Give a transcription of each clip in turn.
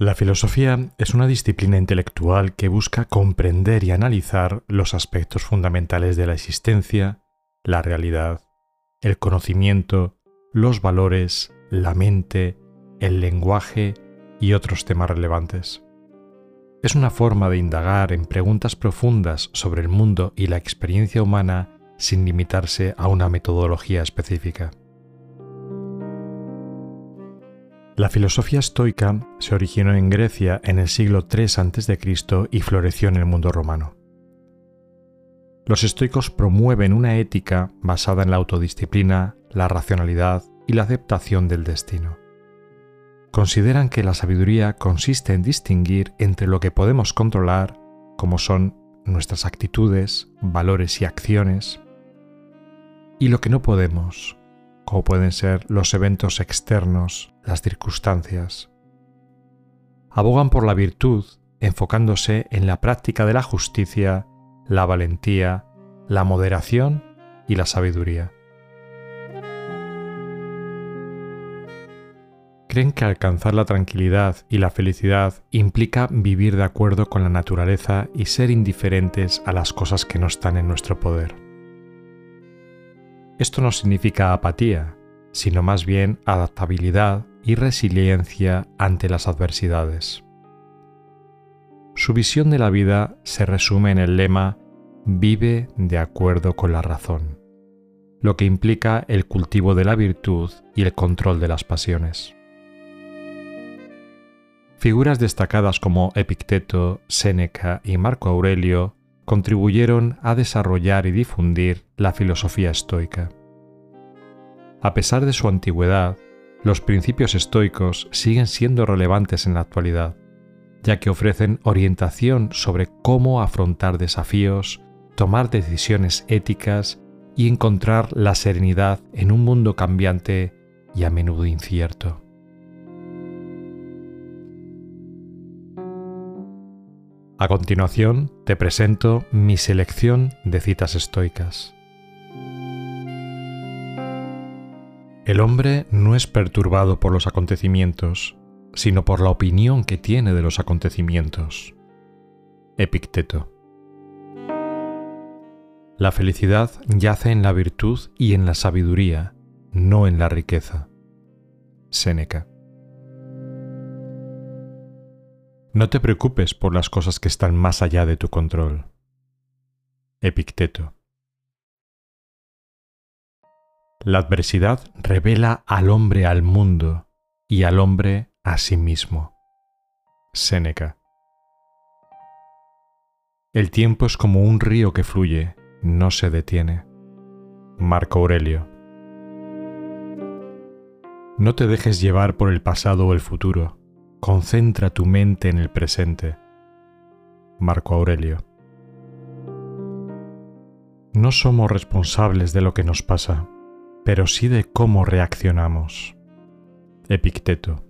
La filosofía es una disciplina intelectual que busca comprender y analizar los aspectos fundamentales de la existencia, la realidad, el conocimiento, los valores, la mente, el lenguaje y otros temas relevantes. Es una forma de indagar en preguntas profundas sobre el mundo y la experiencia humana sin limitarse a una metodología específica. La filosofía estoica se originó en Grecia en el siglo III a.C. y floreció en el mundo romano. Los estoicos promueven una ética basada en la autodisciplina, la racionalidad y la aceptación del destino. Consideran que la sabiduría consiste en distinguir entre lo que podemos controlar, como son nuestras actitudes, valores y acciones, y lo que no podemos, como pueden ser los eventos externos, las circunstancias. Abogan por la virtud enfocándose en la práctica de la justicia, la valentía, la moderación y la sabiduría. Creen que alcanzar la tranquilidad y la felicidad implica vivir de acuerdo con la naturaleza y ser indiferentes a las cosas que no están en nuestro poder. Esto no significa apatía, sino más bien adaptabilidad y resiliencia ante las adversidades. Su visión de la vida se resume en el lema Vive de acuerdo con la razón, lo que implica el cultivo de la virtud y el control de las pasiones. Figuras destacadas como Epicteto, Séneca y Marco Aurelio contribuyeron a desarrollar y difundir la filosofía estoica. A pesar de su antigüedad, los principios estoicos siguen siendo relevantes en la actualidad, ya que ofrecen orientación sobre cómo afrontar desafíos, tomar decisiones éticas y encontrar la serenidad en un mundo cambiante y a menudo incierto. A continuación, te presento mi selección de citas estoicas. El hombre no es perturbado por los acontecimientos, sino por la opinión que tiene de los acontecimientos. Epicteto. La felicidad yace en la virtud y en la sabiduría, no en la riqueza. Séneca. No te preocupes por las cosas que están más allá de tu control. Epicteto. La adversidad revela al hombre al mundo y al hombre a sí mismo. Séneca. El tiempo es como un río que fluye, no se detiene. Marco Aurelio. No te dejes llevar por el pasado o el futuro Concentra tu mente en el presente. Marco Aurelio. No somos responsables de lo que nos pasa, pero sí de cómo reaccionamos. Epicteto.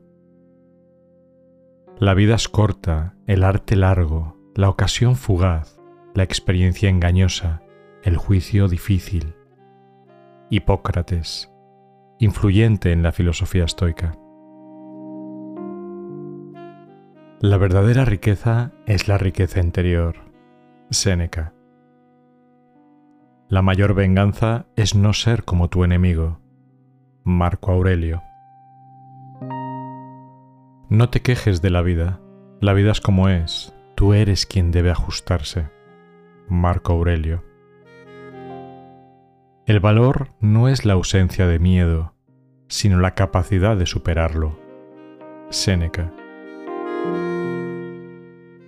La vida es corta, el arte largo, la ocasión fugaz, la experiencia engañosa, el juicio difícil. Hipócrates, influyente en la filosofía estoica. La verdadera riqueza es la riqueza interior. Séneca. La mayor venganza es no ser como tu enemigo. Marco Aurelio. No te quejes de la vida. La vida es como es. Tú eres quien debe ajustarse. Marco Aurelio. El valor no es la ausencia de miedo, sino la capacidad de superarlo. Séneca.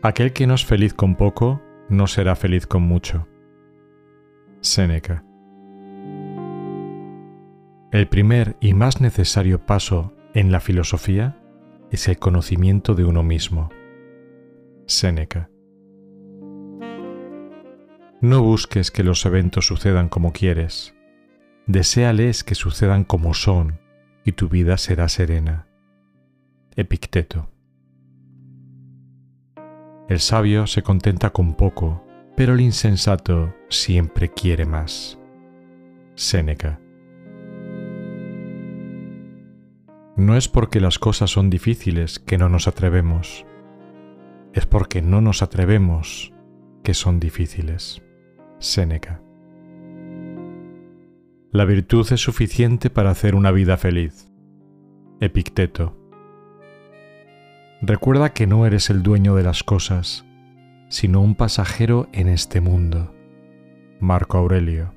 Aquel que no es feliz con poco, no será feliz con mucho. Séneca. El primer y más necesario paso en la filosofía es el conocimiento de uno mismo. Séneca. No busques que los eventos sucedan como quieres. Deseales que sucedan como son y tu vida será serena. Epicteto. El sabio se contenta con poco, pero el insensato siempre quiere más. Séneca. No es porque las cosas son difíciles que no nos atrevemos, es porque no nos atrevemos que son difíciles. Séneca. La virtud es suficiente para hacer una vida feliz. Epicteto. Recuerda que no eres el dueño de las cosas, sino un pasajero en este mundo. Marco Aurelio.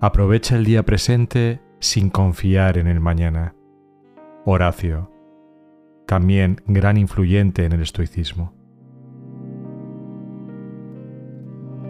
Aprovecha el día presente sin confiar en el mañana. Horacio, también gran influyente en el estoicismo.